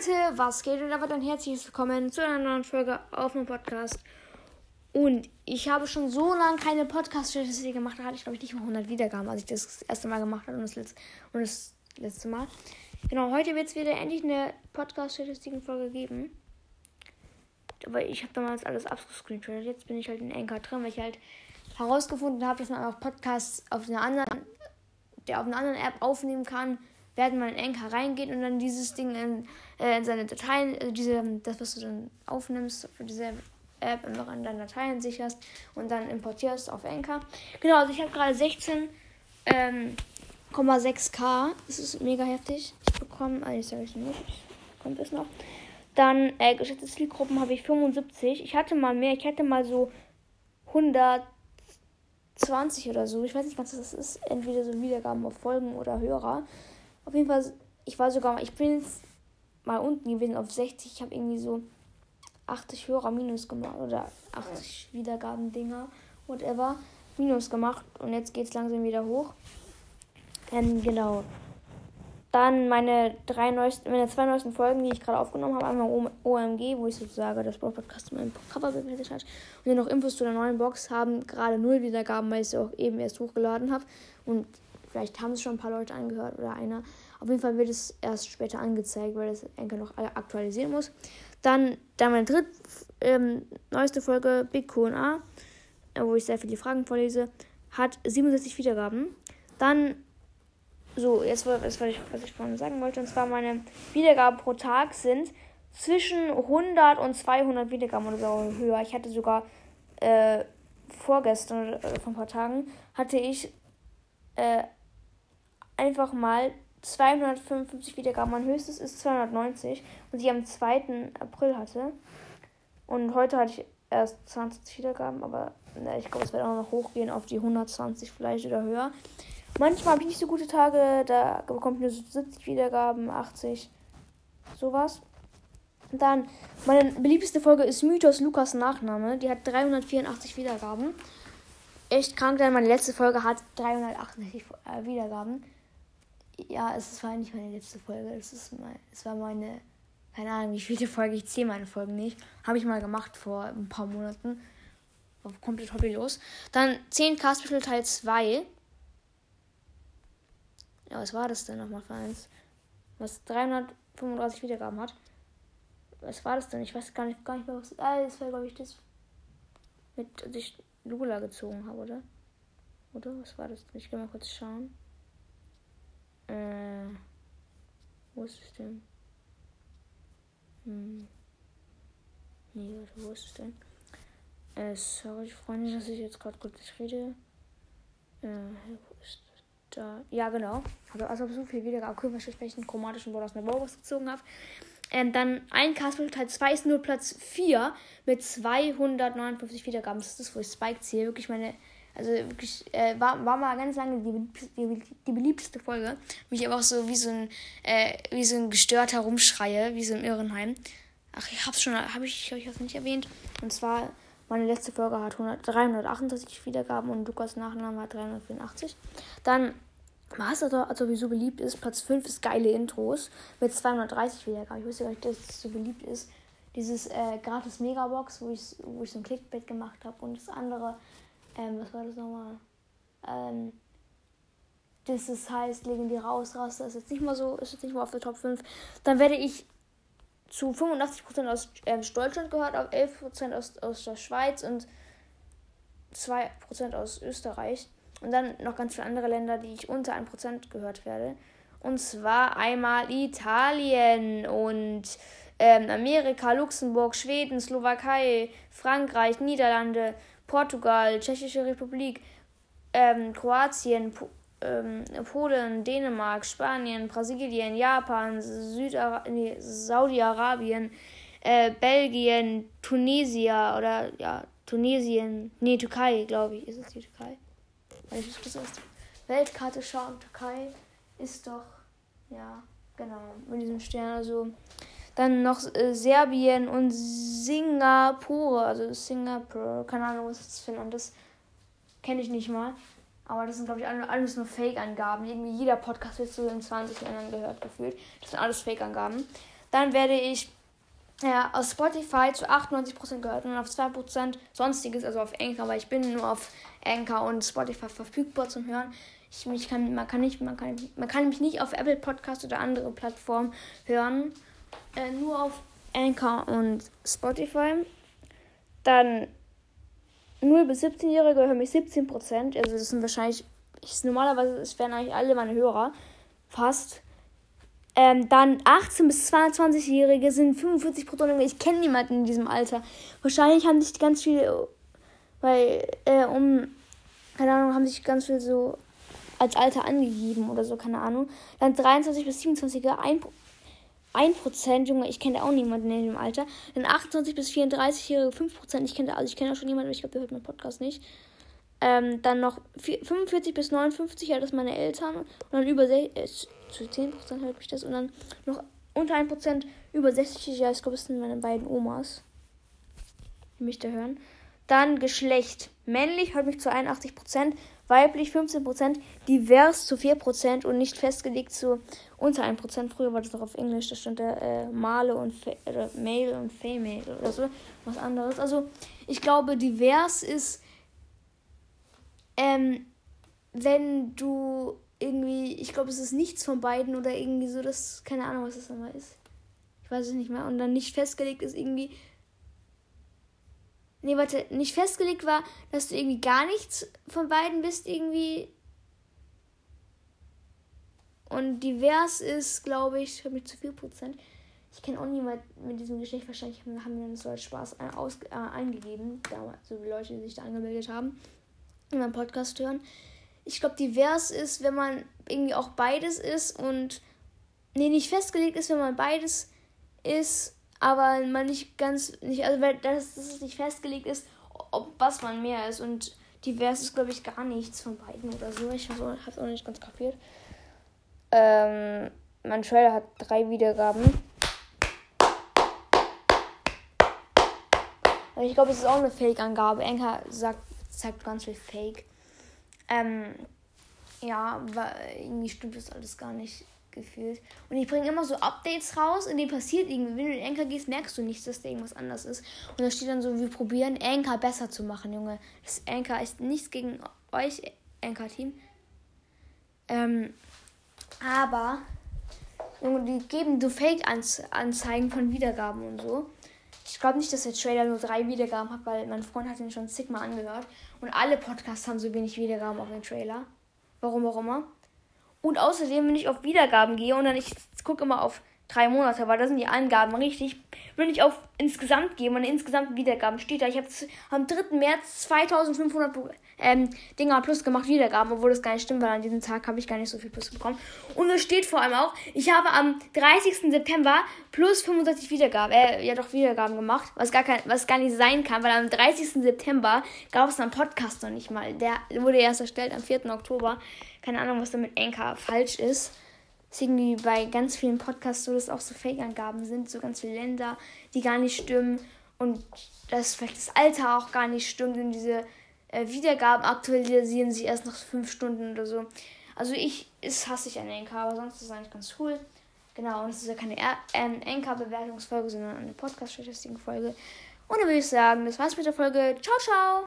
Leute, was geht? Und damit ein herzliches Willkommen zu einer neuen Folge auf dem Podcast. Und ich habe schon so lange keine Podcast-Statistik gemacht. Da hatte ich, glaube ich, nicht mal 100 Wiedergaben, als ich das, erste Mal gemacht habe und das, letzte, und das letzte Mal. Genau, heute wird es wieder endlich eine Podcast-Statistiken-Folge geben. Aber ich habe damals alles abgescreenshottet. Jetzt bin ich halt in Anchor drin, weil ich halt herausgefunden habe, dass man auch Podcasts auf einer anderen, der auf einer anderen App aufnehmen kann werden mal in Anchor reingehen und dann dieses Ding in, äh, in seine Dateien, also diese, das, was du dann aufnimmst für diese App einfach in deine Dateien sicherst und dann importierst auf Anchor. Genau, also ich habe gerade 16,6k. Ähm, das ist mega heftig. Ich bekomme, also ich sage es nicht, kommt es noch. Dann, äh, geschätzte Zielgruppen habe ich 75. Ich hatte mal mehr, ich hatte mal so 120 oder so. Ich weiß nicht, was das ist. Entweder so Wiedergaben auf Folgen oder Hörer. Auf jeden Fall, ich war sogar, ich bin jetzt mal unten gewesen auf 60. Ich habe irgendwie so 80 Hörer minus gemacht oder 80 Wiedergaben-Dinger, whatever, minus gemacht. Und jetzt geht es langsam wieder hoch. Ähm, genau. Dann meine drei neuesten, meine zwei neuesten Folgen, die ich gerade aufgenommen habe. Einmal OMG, wo ich sozusagen das Podcast in meinem Cover bewertet hat. Und dann noch Infos zu der neuen Box haben gerade null Wiedergaben, weil ich sie auch eben erst hochgeladen habe. Und Vielleicht haben es schon ein paar Leute angehört oder einer. Auf jeden Fall wird es erst später angezeigt, weil das Enkel noch aktualisieren muss. Dann, dann meine dritte ähm, neueste Folge, Big QA, äh, wo ich sehr viele Fragen vorlese, hat 67 Wiedergaben. Dann, so, jetzt was ich, was ich vorhin sagen wollte, und zwar meine Wiedergaben pro Tag sind zwischen 100 und 200 Wiedergaben oder so höher. Ich hatte sogar äh, vorgestern oder vor ein paar Tagen hatte ich äh, einfach mal 255 Wiedergaben. Mein höchstes ist 290 und ich am 2. April hatte. Und heute hatte ich erst 20 Wiedergaben, aber na, ich glaube, es wird auch noch hochgehen auf die 120 vielleicht oder höher. Manchmal habe ich nicht so gute Tage, da bekomme ich nur so 70 Wiedergaben, 80, sowas. Dann, meine beliebteste Folge ist Mythos Lukas Nachname. Die hat 384 Wiedergaben. Echt krank, denn meine letzte Folge hat 368 äh, Wiedergaben ja, es war nicht meine letzte Folge. Es, ist mein, es war meine, keine Ahnung, wie viele Folge. Ich zähle meine Folgen nicht. Habe ich mal gemacht vor ein paar Monaten. War komplett hobbylos. Dann 10k Special Teil 2. Ja, was war das denn nochmal für eins? Was 335 Wiedergaben hat. Was war das denn? Ich weiß gar nicht, gar nicht mehr, was. Ah, das war, glaube ich, das. Mit sich Lula gezogen habe, oder? Oder? Was war das? Ich kann mal kurz schauen. Äh, wo ist es denn? Hm. Nee, warte, wo ist es denn? Äh, sorry, Freunde, dass ich jetzt gerade kurz nicht rede. Äh, wo ist das? Da. Ja, genau. Also, also so viel wieder okay, weil ich einen chromatischen Bord aus einer Baubox gezogen habe. Ähm, dann ein Castbild Teil 2 ist nur Platz 4 mit 259 Wiedergaben. Das ist das, wo ich Spike ziehe. Wirklich meine also wirklich, äh, war, war mal ganz lange die, die, die beliebteste Folge. Wie ich einfach so wie so ein, äh, wie so ein gestörter rumschreie, wie so im Irrenheim. Ach, ich hab's schon, habe ich euch das nicht erwähnt. Und zwar, meine letzte Folge hat 100, 338 Wiedergaben und Lukas Nachname hat 384. Dann, was also, also sowieso beliebt ist, Platz 5 ist geile Intros mit 230 Wiedergaben. Ich wusste gar nicht, dass es so beliebt ist. Dieses äh, gratis Megabox, wo ich, wo ich so ein Clickbait gemacht habe und das andere ähm, was war das nochmal? Ähm, das ist, heißt legendäre Ausraster, ist jetzt nicht mal so, ist jetzt nicht mal auf der Top 5. Dann werde ich zu 85% aus äh, Deutschland gehört, auf 11% aus, aus der Schweiz und 2% aus Österreich. Und dann noch ganz viele andere Länder, die ich unter 1% gehört werde. Und zwar einmal Italien und ähm, Amerika, Luxemburg, Schweden, Slowakei, Frankreich, Niederlande, Portugal, Tschechische Republik, ähm, Kroatien, po ähm, Polen, Dänemark, Spanien, Brasilien, Japan, nee, Saudi-Arabien, äh, Belgien, Tunisia oder ja, Tunesien, nee, Türkei, glaube ich, ist es die Türkei. Weil ich das erst Weltkarte schauen, Türkei ist doch, ja, genau, mit diesem Stern, also dann noch äh, Serbien und Singapur. Also Singapur. Keine Ahnung, was das für ein Land ist. Kenne ich nicht mal. Aber das sind, glaube ich, alles nur Fake-Angaben. Irgendwie jeder Podcast wird so in 20 Ländern gehört gefühlt. Das sind alles Fake-Angaben. Dann werde ich ja, aus Spotify zu 98% gehört und auf 2% sonstiges, also auf Anchor, weil ich bin nur auf Anchor und Spotify verfügbar zum Hören. Ich, mich kann, man, kann nicht, man, kann, man kann mich nicht auf Apple Podcast oder andere Plattformen hören. Äh, nur auf Anchor und Spotify. Dann 0 bis 17-Jährige hören mich 17%. Also das sind wahrscheinlich, ich, normalerweise es wären eigentlich alle meine Hörer. Fast. Ähm, dann 18 bis 22-Jährige sind 45 Prozent. Ich kenne niemanden in diesem Alter. Wahrscheinlich haben sich ganz viele, weil, äh, um, keine Ahnung, haben sich ganz viele so als Alter angegeben oder so, keine Ahnung. Dann 23 bis 27er, 1, 1%, Junge, ich kenne auch niemanden in dem Alter. Dann 28 bis 34-Jährige, 5%, ich kenne, also ich kenne auch schon jemanden, aber ich glaube, der hört meinen Podcast nicht. Ähm, dann noch 45 bis 59, ja, das meine Eltern. Und dann über 6, äh, zu 10% hört mich das. Und dann noch unter 1% über 60, ja, ich glaube, das sind meine beiden Omas, die mich da hören. Dann Geschlecht. Männlich mich zu 81%, weiblich 15%, divers zu 4% und nicht festgelegt zu unter 1%. Früher war das noch auf Englisch, da stand da äh, Male und Fe oder Male und Female oder so, was anderes. Also ich glaube, divers ist, ähm, wenn du irgendwie, ich glaube, es ist nichts von beiden oder irgendwie so, das, keine Ahnung, was das nochmal ist. Ich weiß es nicht mehr. Und dann nicht festgelegt ist irgendwie, Nee, warte, nicht festgelegt war, dass du irgendwie gar nichts von beiden bist, irgendwie. Und divers ist, glaube ich, habe mich zu viel Prozent. Ich kenne auch niemanden mit diesem Geschlecht. Wahrscheinlich haben wir so als Spaß aus, äh, eingegeben. Damals, so wie Leute, die sich da angemeldet haben. In meinem Podcast hören. Ich glaube, divers ist, wenn man irgendwie auch beides ist und. Nee, nicht festgelegt ist, wenn man beides ist aber man nicht ganz, nicht, also weil das, dass es nicht festgelegt ist, ob was man mehr ist. Und divers ist, glaube ich, gar nichts von beiden oder so. Ich habe es auch nicht ganz kapiert. Ähm, mein Trailer hat drei Wiedergaben. Ich glaube, es ist auch eine Fake-Angabe. Enka sagt, zeigt ganz viel Fake. Ähm, ja, weil irgendwie stimmt das alles gar nicht gefühlt. Und ich bringe immer so Updates raus, in denen passiert irgendwie. Wenn du in Anchor gehst, merkst du nicht, dass da irgendwas anders ist. Und da steht dann so, wir probieren Anchor besser zu machen, Junge. Das Anchor ist nichts gegen euch, Anchor-Team. Ähm, aber, Junge, die geben so Fake-Anzeigen von Wiedergaben und so. Ich glaube nicht, dass der Trailer nur drei Wiedergaben hat, weil mein Freund hat ihn schon Sigma angehört. Und alle Podcasts haben so wenig Wiedergaben auf den Trailer. Warum auch immer. Und außerdem, wenn ich auf Wiedergaben gehe und dann ich gucke immer auf drei Monate, weil da sind die Angaben richtig. Wenn ich auf insgesamt gehe, meine insgesamt Wiedergaben steht da, ich habe am 3. März 2500 ähm, Dinger plus gemacht, Wiedergaben, obwohl das gar nicht stimmt, weil an diesem Tag habe ich gar nicht so viel plus bekommen. Und es steht vor allem auch, ich habe am 30. September plus 65 Wiedergaben, äh, ja doch Wiedergaben gemacht, was gar, kein, was gar nicht sein kann, weil am 30. September gab es einen Podcast noch nicht mal. Der wurde erst erstellt am 4. Oktober. Keine Ahnung, was da mit Anchor falsch ist. Deswegen wie bei ganz vielen Podcasts so, dass auch so Fake-Angaben sind, so ganz viele Länder, die gar nicht stimmen und dass vielleicht das Alter auch gar nicht stimmt und diese äh, Wiedergaben aktualisieren sich erst nach fünf Stunden oder so. Also ich, ist hasse ich an Anchor, aber sonst ist es eigentlich ganz cool. Genau, und es ist ja keine ähm, Anchor-Bewertungsfolge, sondern eine Podcast-Statistiken-Folge. Und dann würde ich sagen, das war's mit der Folge. Ciao, ciao!